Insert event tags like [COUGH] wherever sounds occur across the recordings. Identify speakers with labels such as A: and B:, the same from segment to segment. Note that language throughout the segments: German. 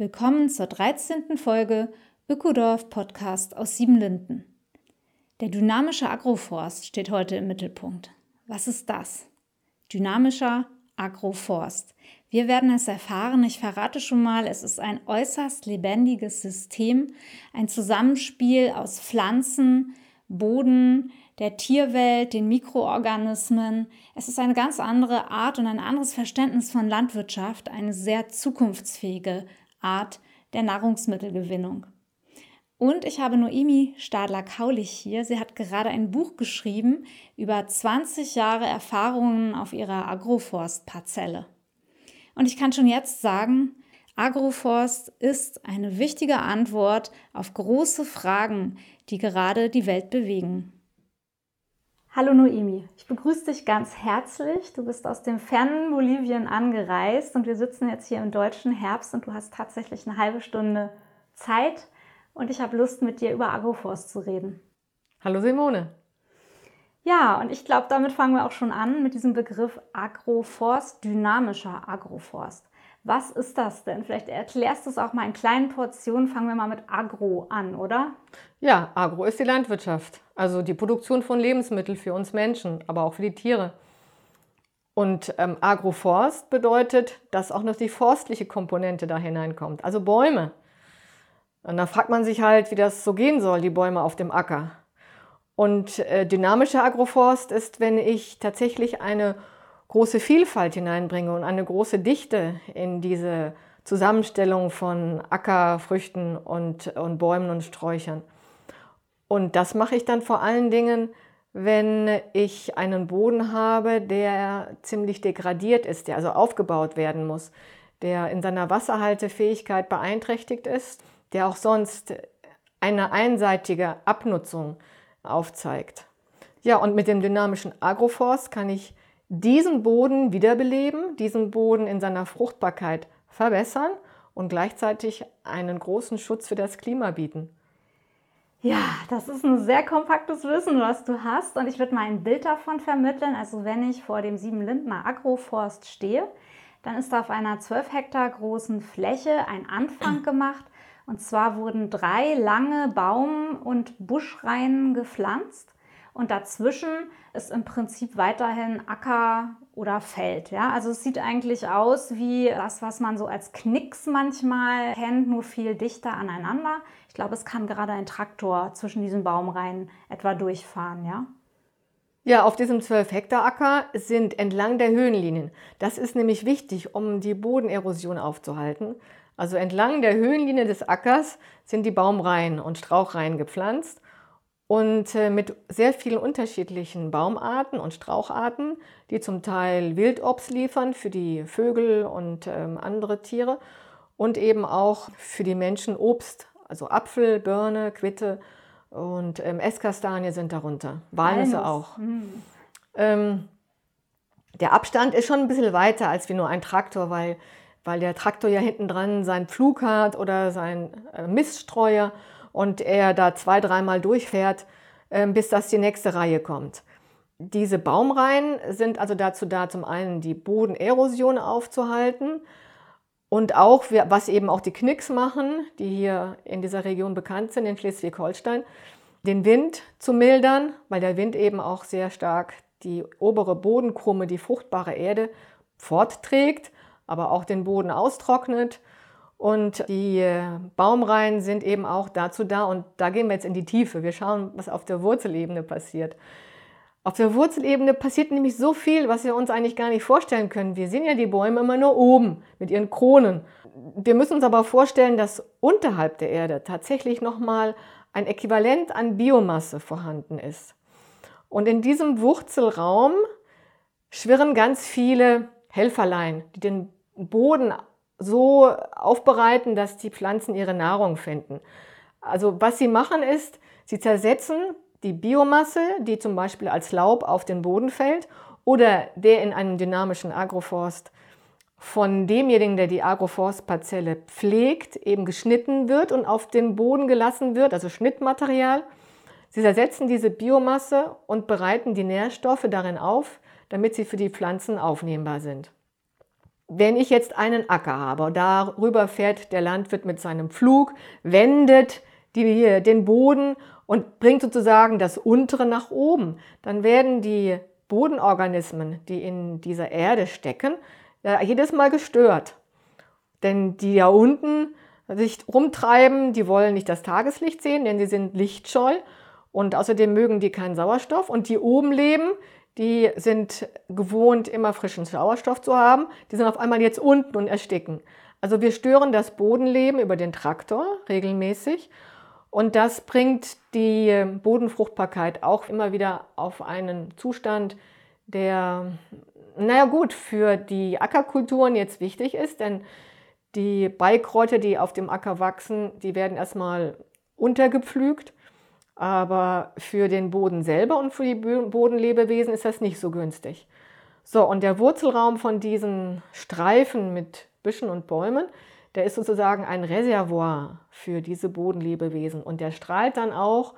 A: Willkommen zur 13. Folge Ökodorf Podcast aus Siebenlinden. Der dynamische Agroforst steht heute im Mittelpunkt. Was ist das? Dynamischer Agroforst. Wir werden es erfahren. Ich verrate schon mal, es ist ein äußerst lebendiges System, ein Zusammenspiel aus Pflanzen, Boden, der Tierwelt, den Mikroorganismen. Es ist eine ganz andere Art und ein anderes Verständnis von Landwirtschaft, eine sehr zukunftsfähige Art der Nahrungsmittelgewinnung. Und ich habe Noemi Stadler-Kaulich hier. Sie hat gerade ein Buch geschrieben über 20 Jahre Erfahrungen auf ihrer Agroforstparzelle. Und ich kann schon jetzt sagen, Agroforst ist eine wichtige Antwort auf große Fragen, die gerade die Welt bewegen. Hallo Noemi, ich begrüße dich ganz herzlich. Du bist aus dem fernen Bolivien angereist und wir sitzen jetzt hier im deutschen Herbst und du hast tatsächlich eine halbe Stunde Zeit und ich habe Lust mit dir über Agroforst zu reden.
B: Hallo Simone.
A: Ja, und ich glaube, damit fangen wir auch schon an mit diesem Begriff Agroforst, dynamischer Agroforst. Was ist das denn? Vielleicht erklärst du es auch mal in kleinen Portionen. Fangen wir mal mit Agro an, oder?
B: Ja, Agro ist die Landwirtschaft, also die Produktion von Lebensmitteln für uns Menschen, aber auch für die Tiere. Und ähm, Agroforst bedeutet, dass auch noch die forstliche Komponente da hineinkommt, also Bäume. Und da fragt man sich halt, wie das so gehen soll, die Bäume auf dem Acker. Und äh, dynamischer Agroforst ist, wenn ich tatsächlich eine große Vielfalt hineinbringe und eine große Dichte in diese Zusammenstellung von Ackerfrüchten und, und Bäumen und Sträuchern. Und das mache ich dann vor allen Dingen, wenn ich einen Boden habe, der ziemlich degradiert ist, der also aufgebaut werden muss, der in seiner Wasserhaltefähigkeit beeinträchtigt ist, der auch sonst eine einseitige Abnutzung aufzeigt. Ja, und mit dem dynamischen Agroforst kann ich diesen Boden wiederbeleben, diesen Boden in seiner Fruchtbarkeit verbessern und gleichzeitig einen großen Schutz für das Klima bieten.
A: Ja, das ist ein sehr kompaktes Wissen, was du hast. Und ich würde mal ein Bild davon vermitteln. Also wenn ich vor dem Siebenlindner Agroforst stehe, dann ist auf einer 12 Hektar großen Fläche ein Anfang [CLEARS THROAT] gemacht. Und zwar wurden drei lange Baum- und Buschreihen gepflanzt. Und dazwischen ist im Prinzip weiterhin Acker oder Feld. Ja? Also es sieht eigentlich aus wie das, was man so als Knicks manchmal kennt, nur viel dichter aneinander. Ich glaube, es kann gerade ein Traktor zwischen diesen Baumreihen etwa durchfahren, ja.
B: Ja, auf diesem 12 Hektar Acker sind entlang der Höhenlinien. Das ist nämlich wichtig, um die Bodenerosion aufzuhalten. Also entlang der Höhenlinie des Ackers sind die Baumreihen und Strauchreihen gepflanzt und äh, mit sehr vielen unterschiedlichen Baumarten und Straucharten, die zum Teil Wildobst liefern für die Vögel und ähm, andere Tiere und eben auch für die Menschen Obst, also Apfel, Birne, Quitte und ähm, Esskastanie sind darunter, Walnüsse auch. Mhm. Ähm, der Abstand ist schon ein bisschen weiter als wie nur ein Traktor, weil, weil der Traktor ja hinten dran seinen Pflug hat oder seinen äh, Miststreuer und er da zwei, dreimal durchfährt, ähm, bis das die nächste Reihe kommt. Diese Baumreihen sind also dazu da, zum einen die Bodenerosion aufzuhalten und auch, was eben auch die Knicks machen, die hier in dieser Region bekannt sind, in Schleswig-Holstein, den Wind zu mildern, weil der Wind eben auch sehr stark die obere Bodenkrumme, die fruchtbare Erde fortträgt, aber auch den Boden austrocknet und die äh, Baumreihen sind eben auch dazu da, und da gehen wir jetzt in die Tiefe. Wir schauen, was auf der Wurzelebene passiert. Auf der Wurzelebene passiert nämlich so viel, was wir uns eigentlich gar nicht vorstellen können. Wir sehen ja die Bäume immer nur oben mit ihren Kronen. Wir müssen uns aber vorstellen, dass unterhalb der Erde tatsächlich nochmal ein Äquivalent an Biomasse vorhanden ist. Und in diesem Wurzelraum schwirren ganz viele Helferlein, die den Boden so aufbereiten, dass die Pflanzen ihre Nahrung finden. Also was sie machen ist, sie zersetzen die Biomasse, die zum Beispiel als Laub auf den Boden fällt oder der in einem dynamischen Agroforst von demjenigen, der die Agroforstparzelle pflegt, eben geschnitten wird und auf den Boden gelassen wird, also Schnittmaterial. Sie zersetzen diese Biomasse und bereiten die Nährstoffe darin auf, damit sie für die Pflanzen aufnehmbar sind. Wenn ich jetzt einen Acker habe und darüber fährt der Landwirt mit seinem Pflug, wendet die, den Boden und bringt sozusagen das untere nach oben, dann werden die Bodenorganismen, die in dieser Erde stecken, jedes Mal gestört. Denn die da unten sich rumtreiben, die wollen nicht das Tageslicht sehen, denn sie sind lichtscheu und außerdem mögen die keinen Sauerstoff. Und die oben leben, die sind gewohnt, immer frischen Sauerstoff zu haben, die sind auf einmal jetzt unten und ersticken. Also wir stören das Bodenleben über den Traktor regelmäßig. Und das bringt die Bodenfruchtbarkeit auch immer wieder auf einen Zustand, der, naja gut, für die Ackerkulturen jetzt wichtig ist, denn die Beikräuter, die auf dem Acker wachsen, die werden erstmal untergepflügt aber für den Boden selber und für die Bodenlebewesen ist das nicht so günstig. So, und der Wurzelraum von diesen Streifen mit Büschen und Bäumen, der ist sozusagen ein Reservoir für diese Bodenlebewesen und der strahlt dann auch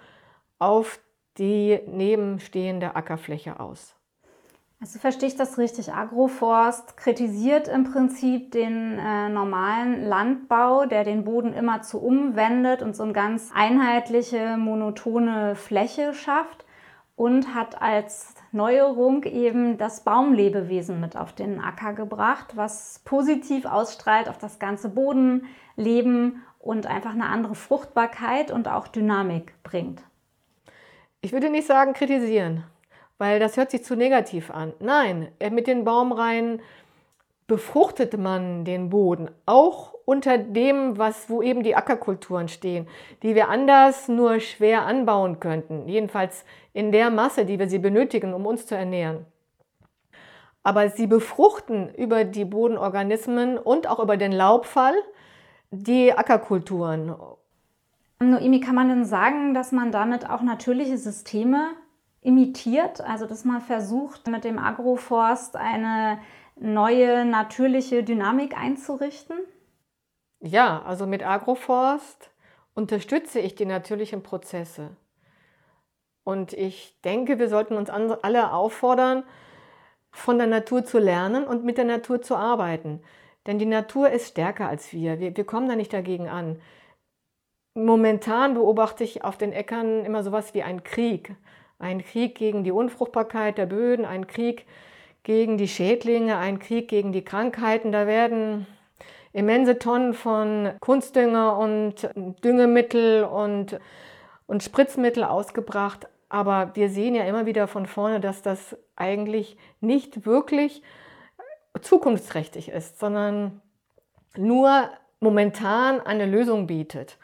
B: auf die nebenstehende Ackerfläche aus.
A: Also verstehe ich das richtig? Agroforst kritisiert im Prinzip den äh, normalen Landbau, der den Boden immer zu umwendet und so eine ganz einheitliche, monotone Fläche schafft und hat als Neuerung eben das Baumlebewesen mit auf den Acker gebracht, was positiv ausstrahlt auf das ganze Bodenleben und einfach eine andere Fruchtbarkeit und auch Dynamik bringt.
B: Ich würde nicht sagen kritisieren weil das hört sich zu negativ an. Nein, äh, mit den Baumreihen befruchtet man den Boden, auch unter dem, was, wo eben die Ackerkulturen stehen, die wir anders nur schwer anbauen könnten, jedenfalls in der Masse, die wir sie benötigen, um uns zu ernähren. Aber sie befruchten über die Bodenorganismen und auch über den Laubfall die Ackerkulturen.
A: Noemi, kann man denn sagen, dass man damit auch natürliche Systeme imitiert, also dass man versucht, mit dem Agroforst eine neue natürliche Dynamik einzurichten?
B: Ja, also mit Agroforst unterstütze ich die natürlichen Prozesse. Und ich denke, wir sollten uns alle auffordern, von der Natur zu lernen und mit der Natur zu arbeiten. Denn die Natur ist stärker als wir. Wir, wir kommen da nicht dagegen an. Momentan beobachte ich auf den Äckern immer sowas wie einen Krieg. Ein Krieg gegen die Unfruchtbarkeit der Böden, ein Krieg gegen die Schädlinge, ein Krieg gegen die Krankheiten. Da werden immense Tonnen von Kunstdünger und Düngemittel und, und Spritzmittel ausgebracht. Aber wir sehen ja immer wieder von vorne, dass das eigentlich nicht wirklich zukunftsträchtig ist, sondern nur momentan eine Lösung bietet.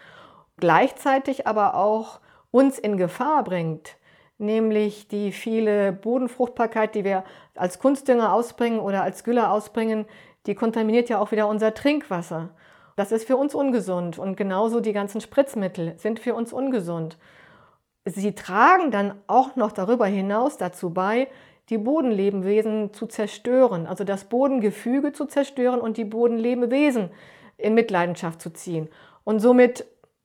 B: Gleichzeitig aber auch uns in Gefahr bringt, nämlich die viele Bodenfruchtbarkeit, die wir als Kunstdünger ausbringen oder als Gülle ausbringen, die kontaminiert ja auch wieder unser Trinkwasser. Das ist für uns ungesund und genauso die ganzen Spritzmittel sind für uns ungesund. Sie tragen dann auch noch darüber hinaus dazu bei, die Bodenlebewesen zu zerstören, also das Bodengefüge zu zerstören und die Bodenlebewesen in Mitleidenschaft zu ziehen. Und somit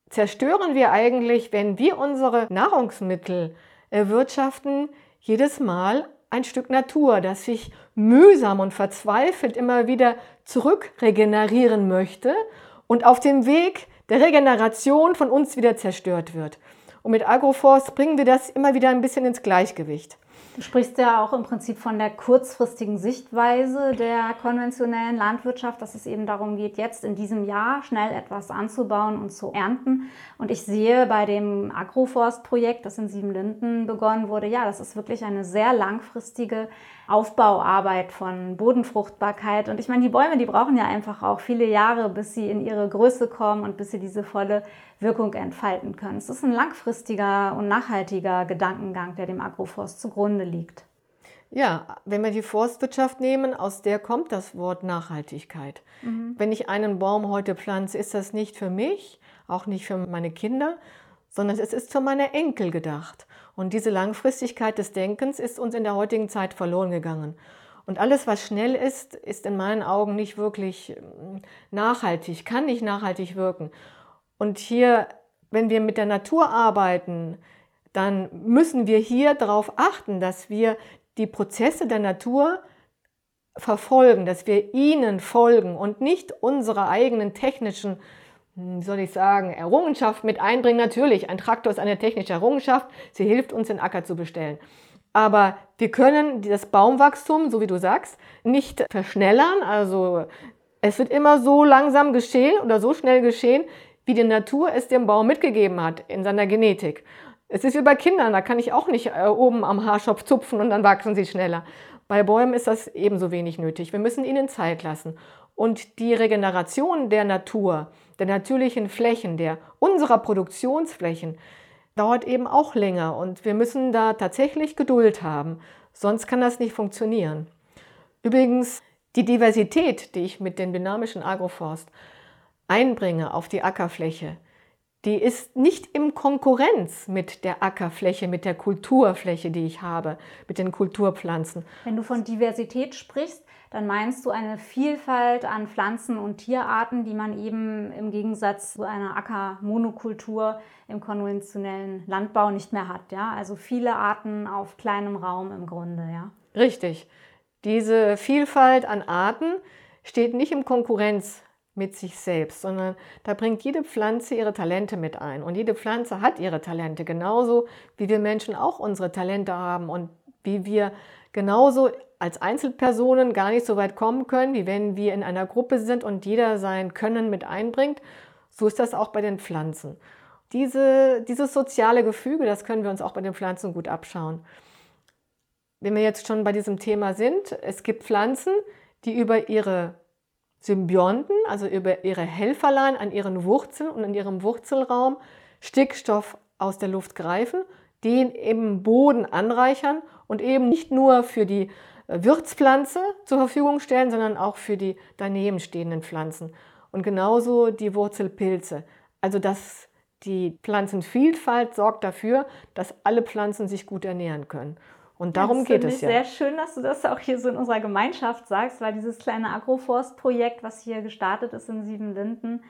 B: zerstören wir eigentlich, wenn wir unsere Nahrungsmittel erwirtschaften jedes Mal ein Stück Natur, das sich mühsam und verzweifelt immer wieder zurückregenerieren möchte und auf dem Weg der Regeneration von uns wieder zerstört wird. Und mit Agroforst bringen wir das immer wieder ein bisschen ins Gleichgewicht.
A: Du sprichst ja auch im Prinzip von der kurzfristigen Sichtweise der konventionellen Landwirtschaft, dass es eben darum geht, jetzt in diesem Jahr schnell etwas anzubauen und zu ernten. Und ich sehe bei dem Agroforst-Projekt, das in Siebenlinden begonnen wurde, ja, das ist wirklich eine sehr langfristige Aufbauarbeit von Bodenfruchtbarkeit. Und ich meine, die Bäume, die brauchen ja einfach auch viele Jahre, bis sie in ihre Größe kommen und bis sie diese volle Wirkung entfalten können. Es ist ein langfristiger und nachhaltiger Gedankengang, der dem Agroforst zugrunde liegt.
B: Ja, wenn wir die Forstwirtschaft nehmen, aus der kommt das Wort Nachhaltigkeit. Mhm. Wenn ich einen Baum heute pflanze, ist das nicht für mich, auch nicht für meine Kinder, sondern es ist für meine Enkel gedacht. Und diese Langfristigkeit des Denkens ist uns in der heutigen Zeit verloren gegangen. Und alles, was schnell ist, ist in meinen Augen nicht wirklich ähm, nachhaltig, kann nicht nachhaltig wirken. Und hier, wenn wir mit der Natur arbeiten, dann müssen wir hier darauf achten, dass wir die Prozesse der Natur verfolgen, dass wir ihnen folgen und nicht unsere eigenen technischen, hm, wie soll ich sagen, Errungenschaften mit einbringen. Natürlich, ein Traktor ist eine technische Errungenschaft, sie hilft uns, den Acker zu bestellen. Aber wir können das Baumwachstum, so wie du sagst, nicht verschnellern. Also es wird immer so langsam geschehen oder so schnell geschehen, wie die Natur es dem Baum mitgegeben hat in seiner Genetik. Es ist wie bei Kindern, da kann ich auch nicht äh, oben am Haarschopf zupfen und dann wachsen sie schneller. Bei Bäumen ist das ebenso wenig nötig. Wir müssen ihnen Zeit lassen. Und die Regeneration der Natur, der natürlichen Flächen, der unserer Produktionsflächen, dauert eben auch länger. Und wir müssen da tatsächlich Geduld haben. Sonst kann das nicht funktionieren. Übrigens, die Diversität, die ich mit dem dynamischen Agroforst einbringe auf die Ackerfläche, die ist nicht in Konkurrenz mit der Ackerfläche, mit der Kulturfläche, die ich habe, mit den Kulturpflanzen.
A: Wenn du von Diversität sprichst, dann meinst du eine Vielfalt an Pflanzen und Tierarten, die man eben im Gegensatz zu einer Ackermonokultur im konventionellen Landbau nicht mehr hat. Ja? Also viele Arten auf kleinem Raum im Grunde. Ja?
B: Richtig. Diese Vielfalt an Arten steht nicht in Konkurrenz mit sich selbst, sondern da bringt jede Pflanze ihre Talente mit ein. Und jede Pflanze hat ihre Talente, genauso wie wir Menschen auch unsere Talente haben und wie wir genauso als Einzelpersonen gar nicht so weit kommen können, wie wenn wir in einer Gruppe sind und jeder sein Können mit einbringt. So ist das auch bei den Pflanzen. Diese, dieses soziale Gefüge, das können wir uns auch bei den Pflanzen gut abschauen. Wenn wir jetzt schon bei diesem Thema sind, es gibt Pflanzen, die über ihre Symbionten, also über ihre Helferlein an ihren Wurzeln und in ihrem Wurzelraum Stickstoff aus der Luft greifen, den im Boden anreichern und eben nicht nur für die äh, Wirtspflanze zur Verfügung stellen, sondern auch für die daneben stehenden Pflanzen. Und genauso die Wurzelpilze. Also dass die Pflanzenvielfalt sorgt dafür, dass alle Pflanzen sich gut ernähren können. Und darum ja, geht es ja.
A: Sehr schön, dass du das auch hier so in unserer Gemeinschaft sagst, weil dieses kleine Agroforst-Projekt, was hier gestartet ist in Siebenlinden,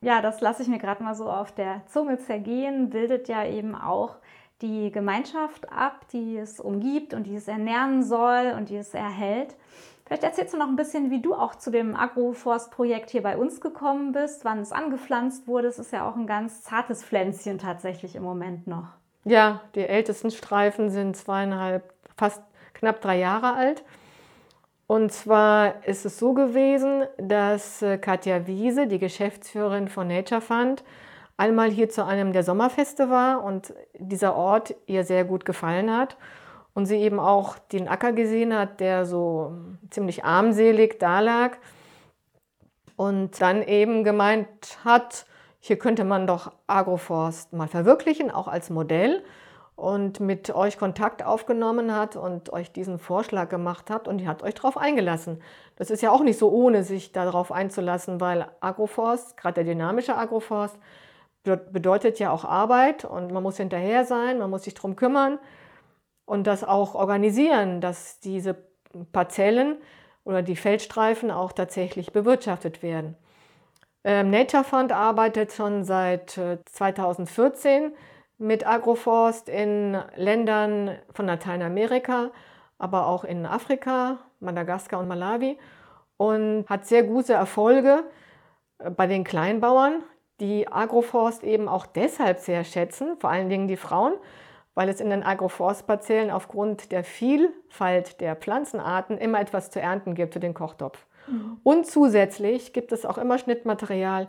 A: ja, das lasse ich mir gerade mal so auf der Zunge zergehen, bildet ja eben auch die Gemeinschaft ab, die es umgibt und die es ernähren soll und die es erhält. Vielleicht erzählst du noch ein bisschen, wie du auch zu dem Agroforst-Projekt hier bei uns gekommen bist, wann es angepflanzt wurde. Es ist ja auch ein ganz zartes Pflänzchen tatsächlich im Moment noch.
B: Ja, die ältesten Streifen sind zweieinhalb fast knapp drei Jahre alt. Und zwar ist es so gewesen, dass äh, Katja Wiese, die Geschäftsführerin von Nature Fund, einmal hier zu einem der Sommerfeste war und dieser Ort ihr sehr gut gefallen hat und sie eben auch den Acker gesehen hat, der so ziemlich armselig dalag und dann eben gemeint hat, hier könnte man doch Agroforst mal verwirklichen, auch als Modell und mit euch Kontakt aufgenommen hat und euch diesen Vorschlag gemacht hat und ihr habt euch darauf eingelassen. Das ist ja auch nicht so ohne, sich darauf einzulassen, weil Agroforst, gerade der dynamische Agroforst, bedeutet ja auch Arbeit und man muss hinterher sein, man muss sich darum kümmern und das auch organisieren, dass diese Parzellen oder die Feldstreifen auch tatsächlich bewirtschaftet werden. Ähm, Nature Fund arbeitet schon seit 2014 äh, mit Agroforst in Ländern von Lateinamerika, aber auch in Afrika, Madagaskar und Malawi und hat sehr gute Erfolge äh, bei den Kleinbauern, die Agroforst eben auch deshalb sehr schätzen, vor allen Dingen die Frauen, weil es in den Agroforstparzellen aufgrund der Vielfalt der Pflanzenarten immer etwas zu ernten gibt für den Kochtopf. Mhm. Und zusätzlich gibt es auch immer Schnittmaterial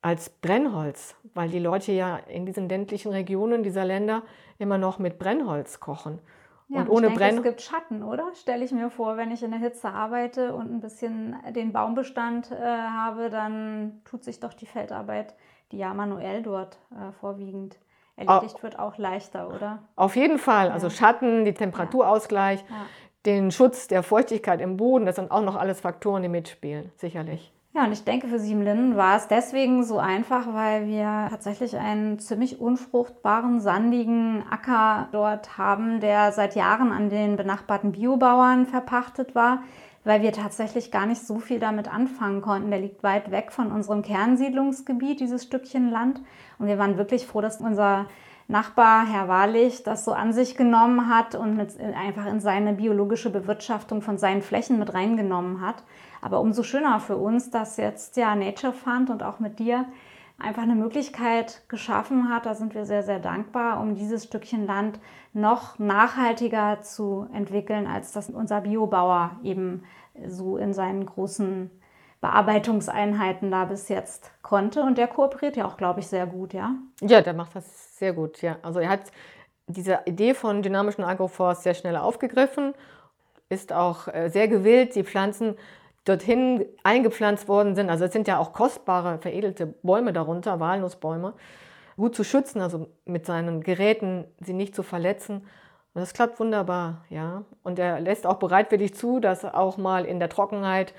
B: als Brennholz, weil die Leute ja in diesen ländlichen Regionen dieser Länder immer noch mit Brennholz kochen.
A: Ja, und ohne Brenn. Es gibt Schatten, oder? Stelle ich mir vor, wenn ich in der Hitze arbeite und ein bisschen den Baumbestand äh, habe, dann tut sich doch die Feldarbeit, die ja manuell dort äh, vorwiegend erledigt wird, auch leichter, oder?
B: Auf jeden Fall. Also Schatten, die Temperaturausgleich. Ja. den Schutz der Feuchtigkeit im Boden. Das sind auch noch alles Faktoren, die mitspielen, sicherlich.
A: Ja, und ich denke, für Siebenlinden war es deswegen so einfach, weil wir tatsächlich einen ziemlich unfruchtbaren, sandigen Acker dort haben, der seit Jahren an den benachbarten Biobauern verpachtet war, weil wir tatsächlich gar nicht so viel damit anfangen konnten. Der liegt weit weg von unserem Kernsiedlungsgebiet, dieses Stückchen Land. Und wir waren wirklich froh, dass unser Nachbar, Herr Wahrlich, das so an sich genommen hat und mit, einfach in seine biologische Bewirtschaftung von seinen Flächen mit reingenommen hat. Aber umso schöner für uns, dass jetzt ja Nature Fund und auch mit dir einfach eine Möglichkeit geschaffen hat. Da sind wir sehr, sehr dankbar, um dieses Stückchen Land noch nachhaltiger zu entwickeln, als das unser Biobauer eben so in seinen großen Bearbeitungseinheiten da bis jetzt konnte. Und der kooperiert ja auch, glaube ich, sehr gut, ja?
B: Ja, der macht das sehr gut, ja. Also er hat diese Idee von dynamischen Agroforst sehr schnell aufgegriffen, ist auch äh, sehr gewillt, die Pflanzen dorthin eingepflanzt worden sind, also es sind ja auch kostbare, veredelte Bäume darunter, Walnussbäume, gut zu schützen, also mit seinen Geräten sie nicht zu verletzen. Und das klappt wunderbar, ja. Und er lässt auch bereitwillig zu, dass auch mal in der Trockenheit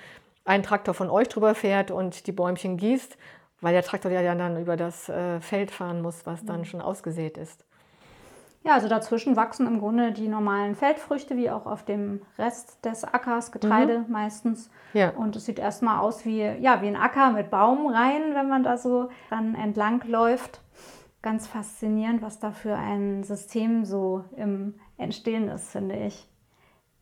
B: ein Traktor von euch drüber fährt und die Bäumchen gießt, weil der Traktor ja dann über das äh, Feld fahren muss, was dann mhm. schon ausgesät ist.
A: Ja, also dazwischen wachsen im Grunde die normalen Feldfrüchte, wie auch auf dem Rest des Ackers, Getreide mhm. meistens. Ja. Und es sieht erstmal aus wie, ja, wie ein Acker mit Baumreihen, wenn man da so dann entlang läuft. Ganz faszinierend, was da für ein System so im Entstehen ist, finde ich.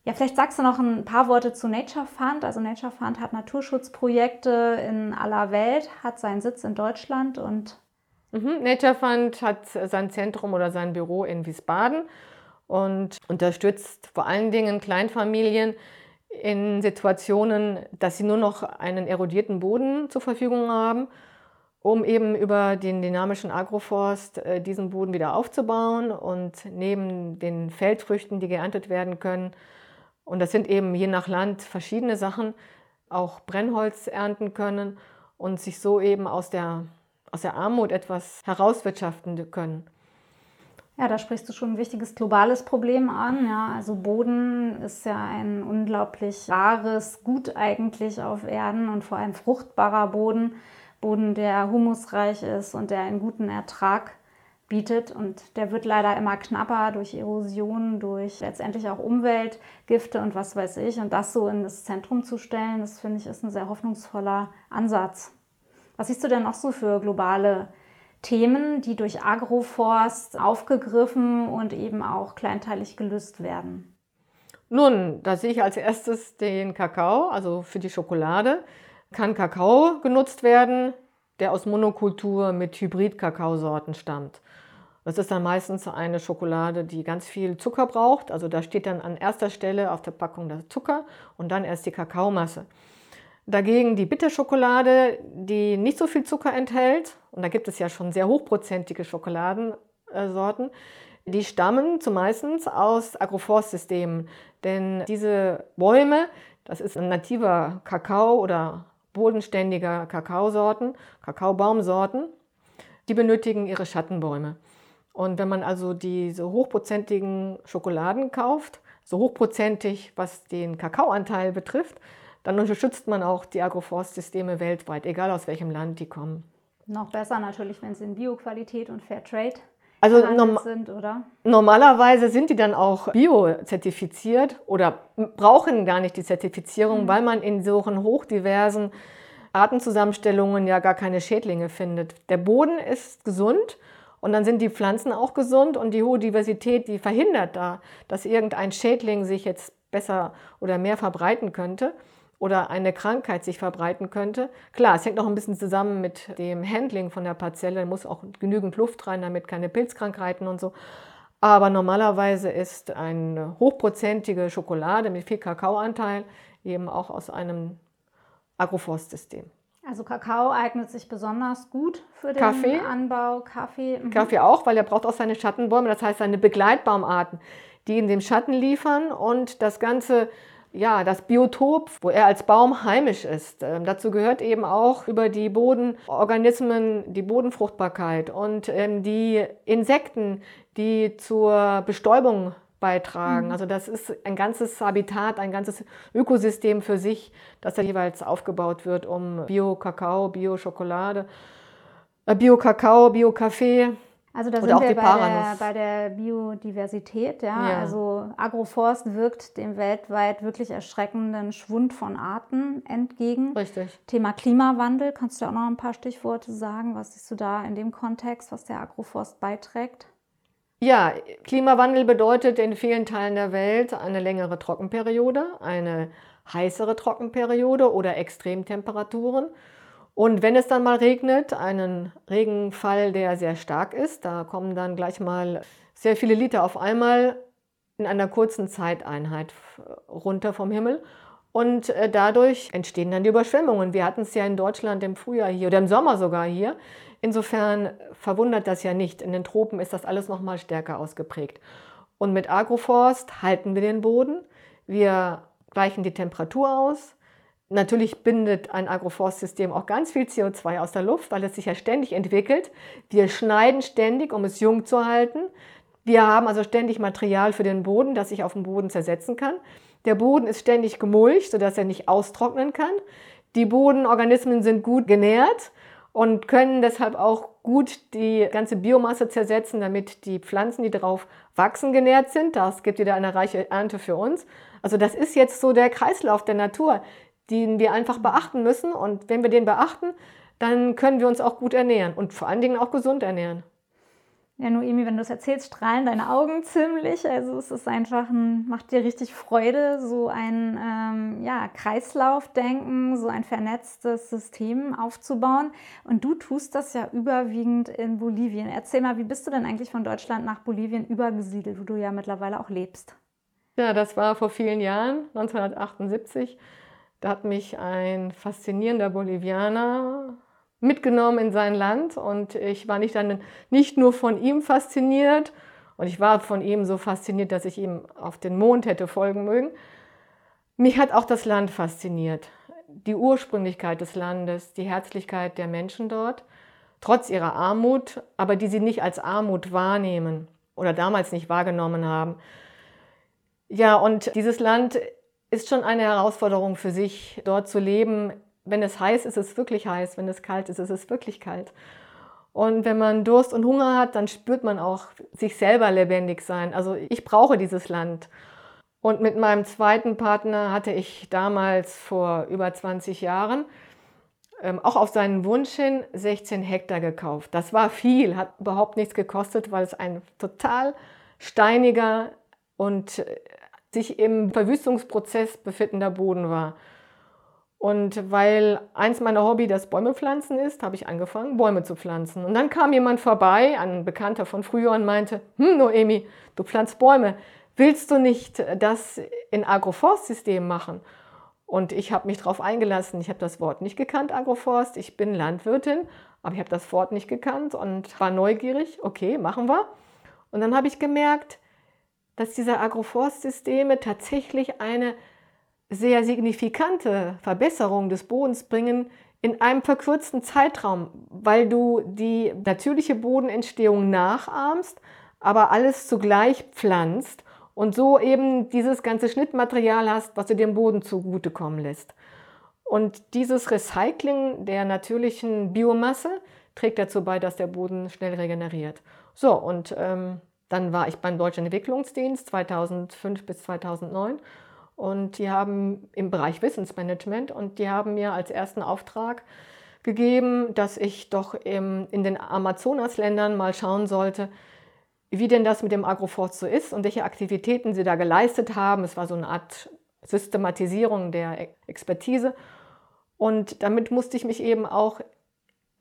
A: Ja, vielleicht sagst du noch ein paar Worte zu Nature Fund. Also Nature Fund hat Naturschutzprojekte in aller Welt, hat seinen Sitz in Deutschland und
B: Mhm. Nature Fund hat sein Zentrum oder sein Büro in Wiesbaden und unterstützt vor allen Dingen Kleinfamilien in Situationen, dass sie nur noch einen erodierten Boden zur Verfügung haben, um eben über den dynamischen Agroforst äh, diesen Boden wieder aufzubauen und neben den Feldfrüchten, die geerntet werden können, und das sind eben je nach Land verschiedene Sachen, auch Brennholz ernten können und sich so eben aus der aus der Armut etwas herauswirtschaften können.
A: Ja, da sprichst du schon ein wichtiges globales Problem an. Ja, also Boden ist ja ein unglaublich rares Gut eigentlich auf Erden und vor allem fruchtbarer Boden. Boden, der humusreich ist und der einen guten Ertrag bietet. Und der wird leider immer knapper durch Erosion, durch letztendlich auch Umweltgifte und was weiß ich. Und das so in das Zentrum zu stellen, das finde ich ist ein sehr hoffnungsvoller Ansatz. Was siehst du denn noch so für globale Themen, die durch Agroforst aufgegriffen und eben auch kleinteilig gelöst werden?
B: Nun, da sehe ich als erstes den Kakao, also für die Schokolade kann Kakao genutzt werden, der aus Monokultur mit Hybrid-Kakaosorten stammt. Das ist dann meistens eine Schokolade, die ganz viel Zucker braucht. Also da steht dann an erster Stelle auf der Packung der Zucker und dann erst die Kakaomasse. Dagegen die Bitterschokolade, die nicht so viel Zucker enthält, und da gibt es ja schon sehr hochprozentige Schokoladensorten, die stammen zumeist aus Agroforstsystemen. Denn diese Bäume, das ist ein nativer Kakao oder bodenständiger Kakaosorten, Kakaobaumsorten, die benötigen ihre Schattenbäume. Und wenn man also diese hochprozentigen Schokoladen kauft, so hochprozentig, was den Kakaoanteil betrifft, dann unterstützt man auch die Agroforstsysteme weltweit, egal aus welchem Land die kommen.
A: Noch besser natürlich, wenn sie in Bioqualität und Fairtrade
B: also norm sind, oder? Normalerweise sind die dann auch biozertifiziert oder brauchen gar nicht die Zertifizierung, mhm. weil man in solchen hochdiversen Artenzusammenstellungen ja gar keine Schädlinge findet. Der Boden ist gesund und dann sind die Pflanzen auch gesund und die hohe Diversität, die verhindert da, dass irgendein Schädling sich jetzt besser oder mehr verbreiten könnte oder eine Krankheit sich verbreiten könnte. Klar, es hängt noch ein bisschen zusammen mit dem Handling von der Parzelle. Da muss auch genügend Luft rein, damit keine Pilzkrankheiten und so. Aber normalerweise ist eine hochprozentige Schokolade mit viel Kakaoanteil eben auch aus einem Agroforstsystem.
A: Also Kakao eignet sich besonders gut für den Kaffee. Anbau, Kaffee.
B: Mhm. Kaffee auch, weil er braucht auch seine Schattenbäume, das heißt seine Begleitbaumarten, die in dem Schatten liefern und das Ganze ja, das Biotop, wo er als Baum heimisch ist. Ähm, dazu gehört eben auch über die Bodenorganismen die Bodenfruchtbarkeit und ähm, die Insekten, die zur Bestäubung beitragen. Mhm. Also das ist ein ganzes Habitat, ein ganzes Ökosystem für sich, das da jeweils aufgebaut wird, um Bio-Kakao, Bio-Schokolade, äh, Bio-Kakao, Bio-Kaffee.
A: Also da sind wir bei der, bei der, Biodiversität, ja? ja. Also Agroforst wirkt dem weltweit wirklich erschreckenden Schwund von Arten entgegen.
B: Richtig.
A: Thema Klimawandel, kannst du auch noch ein paar Stichworte sagen? Was siehst du da in dem Kontext, was der Agroforst beiträgt?
B: Ja, Klimawandel bedeutet in vielen Teilen der Welt eine längere Trockenperiode, eine heißere Trockenperiode oder Extremtemperaturen. Und wenn es dann mal regnet, einen Regenfall, der sehr stark ist, da kommen dann gleich mal sehr viele Liter auf einmal in einer kurzen Zeiteinheit runter vom Himmel. Und äh, dadurch entstehen dann die Überschwemmungen. Wir hatten es ja in Deutschland im Frühjahr hier oder im Sommer sogar hier. Insofern verwundert das ja nicht. In den Tropen ist das alles noch mal stärker ausgeprägt. Und mit Agroforst halten wir den Boden. Wir gleichen die Temperatur aus. Natürlich bindet ein Agroforstsystem auch ganz viel CO2 aus der Luft, weil es sich ja ständig entwickelt. Wir schneiden ständig, um es jung zu halten. Wir haben also ständig Material für den Boden, das sich auf dem Boden zersetzen kann. Der Boden ist ständig gemulcht, sodass er nicht austrocknen kann. Die Bodenorganismen sind gut genährt und können deshalb auch gut die ganze Biomasse zersetzen, damit die Pflanzen, die darauf wachsen, genährt sind. Das gibt wieder eine reiche Ernte für uns. Also das ist jetzt so der Kreislauf der Natur, den wir einfach beachten müssen. Und wenn wir den beachten, dann können wir uns auch gut ernähren und vor allen Dingen auch gesund ernähren.
A: Ja, Noemi, wenn du es erzählst, strahlen deine Augen ziemlich. Also es ist einfach ein, macht dir richtig Freude, so ein ähm, ja, Kreislaufdenken, so ein vernetztes System aufzubauen. Und du tust das ja überwiegend in Bolivien. Erzähl mal, wie bist du denn eigentlich von Deutschland nach Bolivien übergesiedelt, wo du ja mittlerweile auch lebst?
B: Ja, das war vor vielen Jahren, 1978. Da hat mich ein faszinierender Bolivianer mitgenommen in sein Land und ich war nicht dann nicht nur von ihm fasziniert und ich war von ihm so fasziniert, dass ich ihm auf den Mond hätte folgen mögen. Mich hat auch das Land fasziniert, die Ursprünglichkeit des Landes, die Herzlichkeit der Menschen dort, trotz ihrer Armut, aber die sie nicht als Armut wahrnehmen oder damals nicht wahrgenommen haben. Ja, und dieses Land ist schon eine Herausforderung für sich, dort zu leben wenn es heiß ist, ist es wirklich heiß. Wenn es kalt ist, ist es wirklich kalt. Und wenn man Durst und Hunger hat, dann spürt man auch sich selber lebendig sein. Also ich brauche dieses Land. Und mit meinem zweiten Partner hatte ich damals vor über 20 Jahren ähm, auch auf seinen Wunsch hin 16 Hektar gekauft. Das war viel, hat überhaupt nichts gekostet, weil es ein total steiniger und äh, sich im Verwüstungsprozess befindender Boden war. Und weil eins meiner Hobby das Bäume pflanzen ist, habe ich angefangen, Bäume zu pflanzen. Und dann kam jemand vorbei, ein Bekannter von früher, und meinte, hm, Noemi, du pflanzt Bäume. Willst du nicht das in Agroforstsystem machen? Und ich habe mich darauf eingelassen. Ich habe das Wort nicht gekannt, Agroforst. Ich bin Landwirtin, aber ich habe das Wort nicht gekannt und war neugierig. Okay, machen wir. Und dann habe ich gemerkt, dass diese Agroforstsysteme tatsächlich eine sehr signifikante Verbesserung des Bodens bringen in einem verkürzten Zeitraum, weil du die natürliche Bodenentstehung nachahmst, aber alles zugleich pflanzt und so eben dieses ganze Schnittmaterial hast, was du dem Boden zugutekommen lässt. Und dieses Recycling der natürlichen Biomasse trägt dazu bei, dass der Boden schnell regeneriert. So, und ähm, dann war ich beim Deutschen Entwicklungsdienst 2005 bis 2009 und die haben im Bereich Wissensmanagement und die haben mir als ersten Auftrag gegeben, dass ich doch im, in den Amazonasländern mal schauen sollte, wie denn das mit dem Agroforst so ist und welche Aktivitäten sie da geleistet haben. Es war so eine Art Systematisierung der Expertise. Und damit musste ich mich eben auch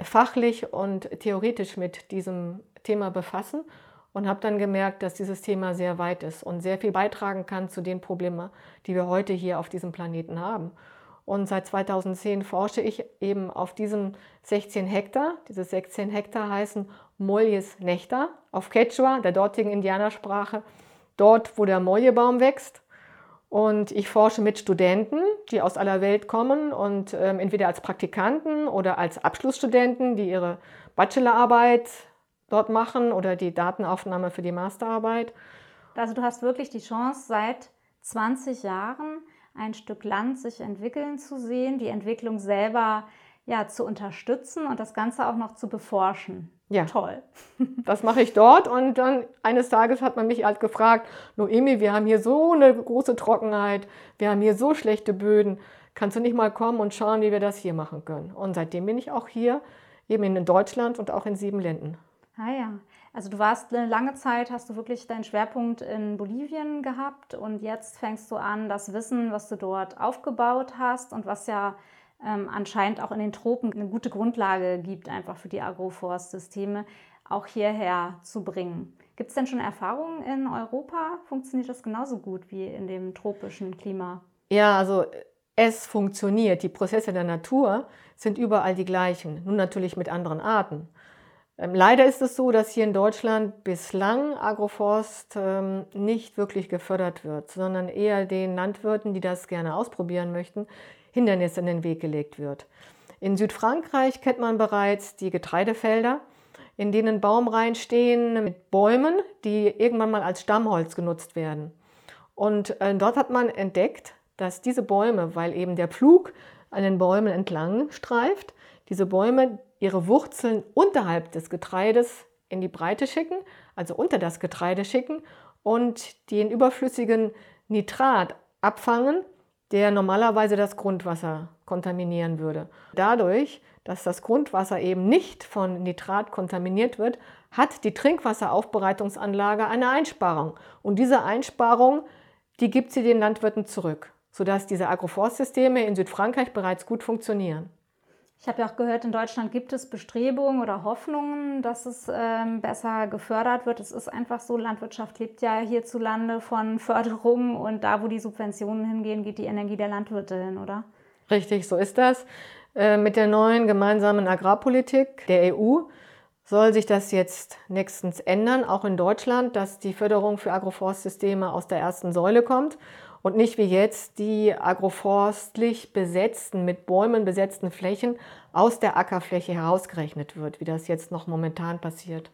B: fachlich und theoretisch mit diesem Thema befassen und habe dann gemerkt, dass dieses Thema sehr weit ist und sehr viel beitragen kann zu den Problemen, die wir heute hier auf diesem Planeten haben. Und seit 2010 forsche ich eben auf diesem 16 Hektar. Diese 16 Hektar heißen Molles Nectar auf Quechua, der dortigen Indianersprache, dort, wo der Mollebaum wächst. Und ich forsche mit Studenten, die aus aller Welt kommen und ähm, entweder als Praktikanten oder als Abschlussstudenten, die ihre Bachelorarbeit dort machen oder die Datenaufnahme für die Masterarbeit.
A: Also du hast wirklich die Chance, seit 20 Jahren ein Stück Land sich entwickeln zu sehen, die Entwicklung selber ja, zu unterstützen und das Ganze auch noch zu beforschen.
B: Ja.
A: Toll. [LAUGHS]
B: Das mache ich dort und dann eines Tages hat man mich halt gefragt, Noemi, wir haben hier so eine große Trockenheit, wir haben hier so schlechte Böden, kannst du nicht mal kommen und schauen, wie wir das hier machen können? Und seitdem bin ich auch hier, eben in Deutschland und auch in Siebenlinden.
A: Ah ja, also du warst eine lange Zeit, hast du wirklich deinen Schwerpunkt in Bolivien gehabt und jetzt fängst du an, das Wissen, was du dort aufgebaut hast und was ja ähm, anscheinend auch in den Tropen eine gute Grundlage gibt, einfach für die Agroforstsysteme, auch hierher zu bringen. Gibt es denn schon Erfahrungen in Europa? Funktioniert das genauso gut wie in dem tropischen Klima?
B: Ja, also es funktioniert. Die Prozesse der Natur sind überall die gleichen, nun natürlich mit anderen Arten. Ähm, leider ist es so, dass hier in Deutschland bislang Agroforst ähm, nicht wirklich gefördert wird, sondern eher den Landwirten, die das gerne ausprobieren möchten, Hindernis in den Weg gelegt wird. In Südfrankreich kennt man bereits die Getreidefelder, in denen Baumreihen stehen mit Bäumen, die irgendwann mal als Stammholz genutzt werden. Und äh, dort hat man entdeckt, dass diese Bäume, weil eben der Pflug an den Bäumen entlang streift, diese Bäume ihre Wurzeln unterhalb des Getreides in die Breite schicken, also unter das Getreide schicken und den überflüssigen Nitrat abfangen der normalerweise das Grundwasser kontaminieren würde. Dadurch, dass das Grundwasser eben nicht von Nitrat kontaminiert wird, hat die Trinkwasseraufbereitungsanlage eine Einsparung. Und diese Einsparung, die gibt sie den Landwirten zurück, sodass diese Agroforstsysteme in Südfrankreich bereits gut funktionieren.
A: Ich habe ja auch gehört, in Deutschland gibt es Bestrebungen oder Hoffnungen, dass es ähm, besser gefördert wird. Es ist einfach so, Landwirtschaft lebt ja hierzulande von Förderungen und da, wo die Subventionen hingehen, geht die Energie der Landwirte hin, oder?
B: Richtig, so ist das. Äh, mit der neuen gemeinsamen Agrarpolitik der EU soll sich das jetzt nächstens ändern, auch in Deutschland, dass die Förderung für Agroforstsysteme aus der ersten Säule kommt und nicht wie jetzt die agroforstlich besetzten, mit Bäumen besetzten Flächen aus der Ackerfläche herausgerechnet wird, wie das jetzt noch momentan passiert.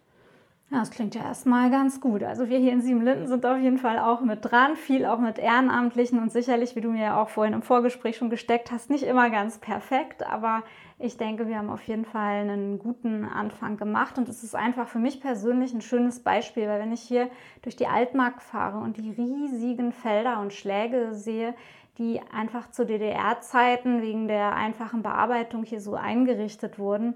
A: Ja, das klingt ja erstmal ganz gut. Also wir hier in Siebenlinden sind auf jeden Fall auch mit dran, viel auch mit Ehrenamtlichen. Und sicherlich, wie du mir ja auch vorhin im Vorgespräch schon gesteckt hast, nicht immer ganz perfekt, aber ich denke, wir haben auf jeden Fall einen guten Anfang gemacht. Und es ist einfach für mich persönlich ein schönes Beispiel, weil wenn ich hier durch die Altmark fahre und die riesigen Felder und Schläge sehe, die einfach zu DDR-Zeiten wegen der einfachen Bearbeitung hier so eingerichtet wurden,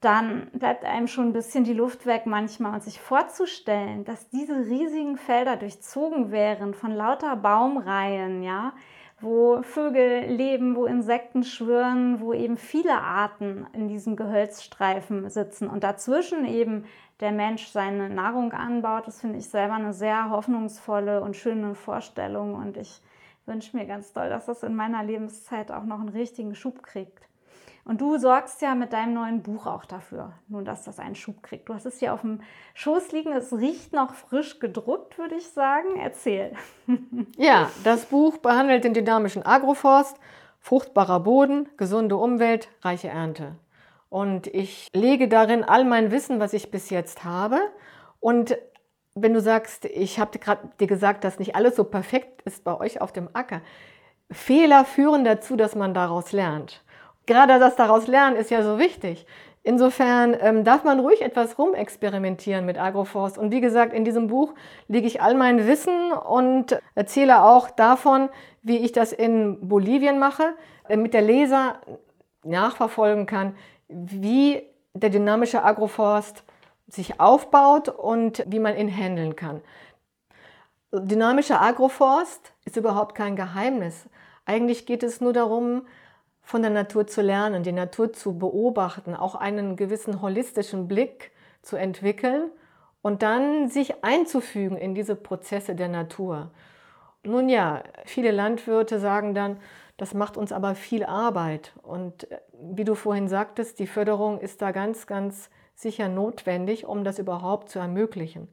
A: dann bleibt einem schon ein bisschen die Luft weg manchmal und sich vorzustellen, dass diese riesigen Felder durchzogen wären von lauter Baumreihen, ja, wo Vögel leben, wo Insekten schwirren, wo eben viele Arten in diesem Gehölzstreifen sitzen und dazwischen eben der Mensch seine Nahrung anbaut. Das finde ich selber eine sehr hoffnungsvolle und schöne Vorstellung und ich wünsche mir ganz doll, dass das in meiner Lebenszeit auch noch einen richtigen Schub kriegt. Und du sorgst ja mit deinem neuen Buch auch dafür, nun, dass das einen Schub kriegt. Du hast es hier auf dem Schoß liegen, es riecht noch frisch gedruckt, würde ich sagen. Erzähl. [LAUGHS]
B: Ja, das Buch behandelt den dynamischen Agroforst, fruchtbarer Boden, gesunde Umwelt, reiche Ernte. Und ich lege darin all mein Wissen, was ich bis jetzt habe. Und wenn du sagst, ich habe gerade dir gesagt, dass nicht alles so perfekt ist bei euch auf dem Acker, Fehler führen dazu, dass man daraus lernt gerade das daraus lernen ist ja so wichtig. Insofern ähm, darf man ruhig etwas rumexperimentieren mit Agroforst. Und wie gesagt, in diesem Buch lege ich all mein Wissen und erzähle auch davon, wie ich das in Bolivien mache, damit der Leser nachverfolgen kann, wie der dynamische Agroforst sich aufbaut und wie man ihn handeln kann. Dynamischer Agroforst ist überhaupt kein Geheimnis. Eigentlich geht es nur darum, von der Natur zu lernen, die Natur zu beobachten, auch einen gewissen holistischen Blick zu entwickeln und dann sich einzufügen in diese Prozesse der Natur. Nun ja, viele Landwirte sagen dann, das macht uns aber viel Arbeit. Und äh, wie du vorhin sagtest, die Förderung ist da ganz, ganz sicher notwendig, um das überhaupt zu ermöglichen.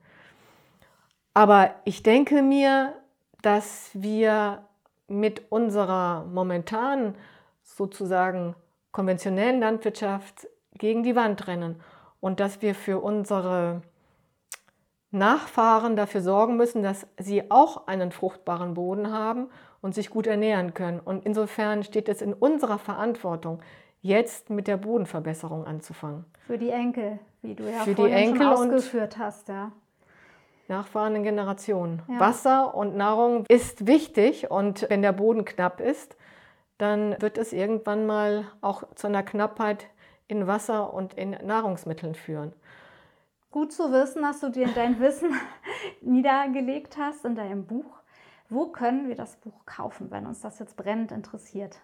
B: Aber ich denke mir, dass wir mit unserer momentanen sozusagen konventionellen Landwirtschaft gegen die Wand rennen und dass wir für unsere Nachfahren dafür sorgen müssen, dass sie auch einen fruchtbaren Boden haben und sich gut ernähren können. Und insofern steht es in unserer Verantwortung, jetzt mit der Bodenverbesserung anzufangen.
A: Für die Enkel, wie du ja
B: Für die
A: vorhin
B: Enkel
A: schon ausgeführt hast, ja.
B: nachfahrenden Generationen.
A: Ja.
B: Wasser und Nahrung ist wichtig und wenn der Boden knapp ist, dann wird es irgendwann mal auch zu einer Knappheit in Wasser und in Nahrungsmitteln führen.
A: Gut zu wissen, dass du dir dein Wissen [LAUGHS] niedergelegt hast in deinem Buch. Wo können wir das Buch kaufen, wenn uns das jetzt brennend interessiert?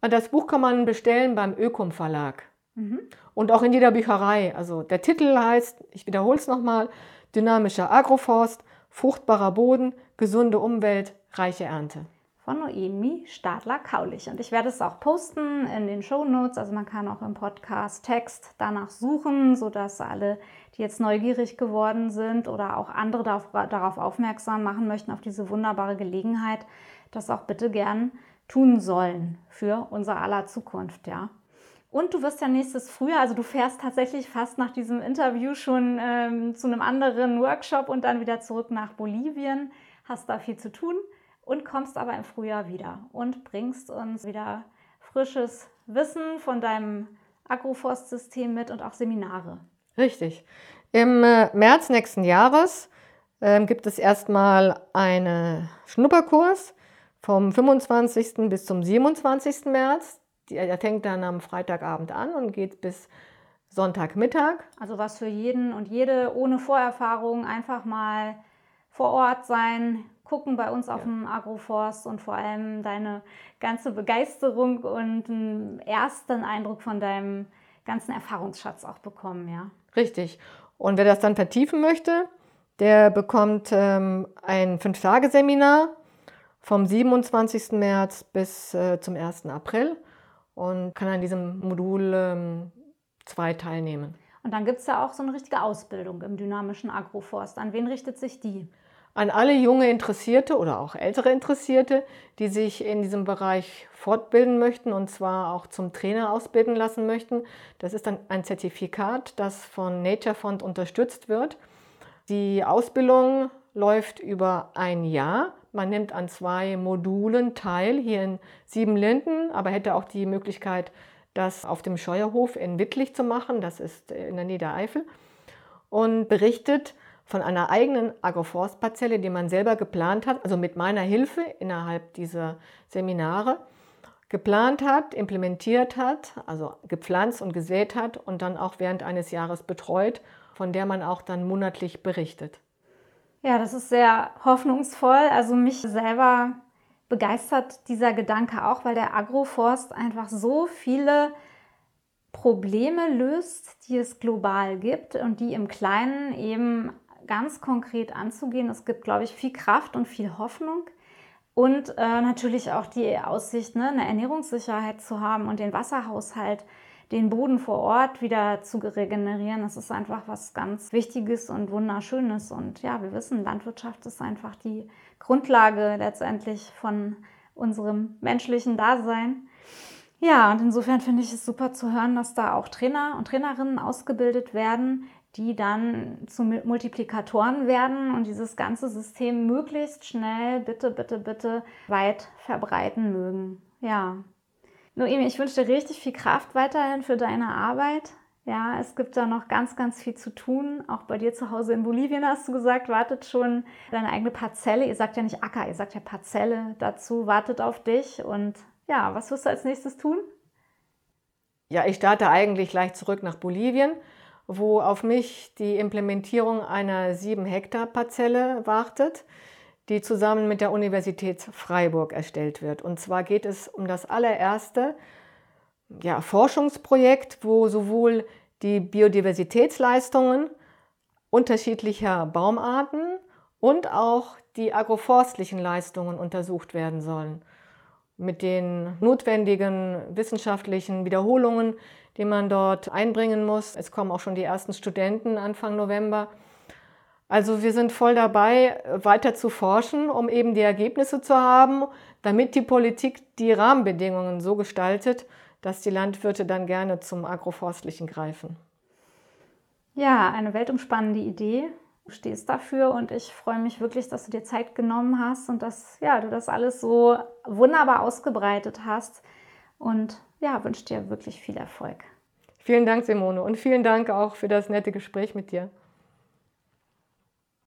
B: Das Buch kann man bestellen beim Ökom Verlag
A: Mhm.
B: und auch in jeder Bücherei. Also der Titel heißt, ich wiederhole es nochmal, Dynamischer Agroforst, fruchtbarer Boden, gesunde Umwelt, reiche Ernte.
A: Von Noemi Stadler-Kaulich. Und ich werde es auch posten in den Shownotes. Also man kann auch im Podcast Text danach suchen, sodass alle, die jetzt neugierig geworden sind oder auch andere darauf, darauf aufmerksam machen möchten, auf diese wunderbare Gelegenheit, das auch bitte gern tun sollen für unser aller Zukunft, ja. Und du wirst ja nächstes Frühjahr, also du fährst tatsächlich fast nach diesem Interview schon ähm, zu einem anderen Workshop und dann wieder zurück nach Bolivien, hast da viel zu tun und kommst aber im Frühjahr wieder und bringst uns wieder frisches Wissen von deinem Agroforstsystem mit und auch Seminare.
B: Richtig. Im äh, März nächsten Jahres ähm, gibt es erstmal einen Schnupperkurs vom 25. bis zum 27. März. Der fängt dann am Freitagabend an und geht bis Sonntagmittag.
A: Also was für jeden und jede ohne Vorerfahrung einfach mal vor Ort sein, gucken bei uns auf
B: Ja.
A: dem Agroforst und vor allem deine ganze Begeisterung und einen ersten Eindruck von deinem ganzen Erfahrungsschatz auch bekommen, ja.
B: Richtig. Und wer das dann vertiefen möchte, der bekommt ähm, ein Fünf-Tage-Seminar vom 27. März bis äh, zum 1. April und kann an diesem Modul ähm, 2 teilnehmen.
A: Und dann gibt es ja auch so eine richtige Ausbildung im dynamischen Agroforst. An wen richtet sich die?
B: An alle junge Interessierte oder auch ältere Interessierte, die sich in diesem Bereich fortbilden möchten und zwar auch zum Trainer ausbilden lassen möchten. Das ist dann ein Zertifikat, das von Naturefond unterstützt wird. Die Ausbildung läuft über ein Jahr. Man nimmt an zwei Modulen teil, hier in Siebenlinden, aber hätte auch die Möglichkeit, das auf dem Scheuerhof in Wittlich zu machen. Das ist in der Niedereifel. Und berichtet von einer eigenen Agroforstparzelle, die man selber geplant hat, also mit meiner Hilfe innerhalb dieser Seminare geplant hat, implementiert hat, also gepflanzt und gesät hat und dann auch während eines Jahres betreut, von der man auch dann monatlich berichtet.
A: Ja, das ist sehr hoffnungsvoll. Also mich selber begeistert dieser Gedanke auch, weil der Agroforst einfach so viele Probleme löst, die es global gibt und die im Kleinen eben ganz konkret anzugehen. Es gibt, glaube ich, viel Kraft und viel Hoffnung und äh, natürlich auch die Aussicht, ne, eine Ernährungssicherheit zu haben und den Wasserhaushalt, den Boden vor Ort wieder zu regenerieren. Das ist einfach was ganz Wichtiges und Wunderschönes. Und ja, wir wissen, Landwirtschaft ist einfach die Grundlage letztendlich von unserem menschlichen Dasein. Ja, und insofern finde ich es super zu hören, dass da auch Trainer und Trainerinnen ausgebildet werden, die dann zu Mul- Multiplikatoren werden und dieses ganze System möglichst schnell, bitte, bitte, bitte weit verbreiten mögen. Ja. Noemi, ich wünsche dir richtig viel Kraft weiterhin für deine Arbeit. Ja, es gibt da noch ganz, ganz viel zu tun. Auch bei dir zu Hause in Bolivien hast du gesagt, wartet schon deine eigene Parzelle. Ihr sagt ja nicht Acker, ihr sagt ja Parzelle dazu, wartet auf dich. Und ja, was wirst du als nächstes tun?
B: Ja, ich starte eigentlich gleich zurück nach Bolivien, wo auf mich die Implementierung einer 7 Hektar Parzelle wartet, die zusammen mit der Universität Freiburg erstellt wird. Und zwar geht es um das allererste ja, Forschungsprojekt, wo sowohl die Biodiversitätsleistungen unterschiedlicher Baumarten und auch die agroforstlichen Leistungen untersucht werden sollen. Mit den notwendigen wissenschaftlichen Wiederholungen, die man dort einbringen muss. Es kommen auch schon die ersten Studenten Anfang November. Also wir sind voll dabei, weiter zu forschen, um eben die Ergebnisse zu haben, damit die Politik die Rahmenbedingungen so gestaltet, dass die Landwirte dann gerne zum Agroforstlichen greifen.
A: Ja, eine weltumspannende Idee. Du stehst dafür und ich freue mich wirklich, dass du dir Zeit genommen hast und dass ja, du das alles so wunderbar ausgebreitet hast. Und ja, wünsche dir wirklich viel Erfolg.
B: Vielen Dank, Simone, und vielen Dank auch für das nette Gespräch mit dir.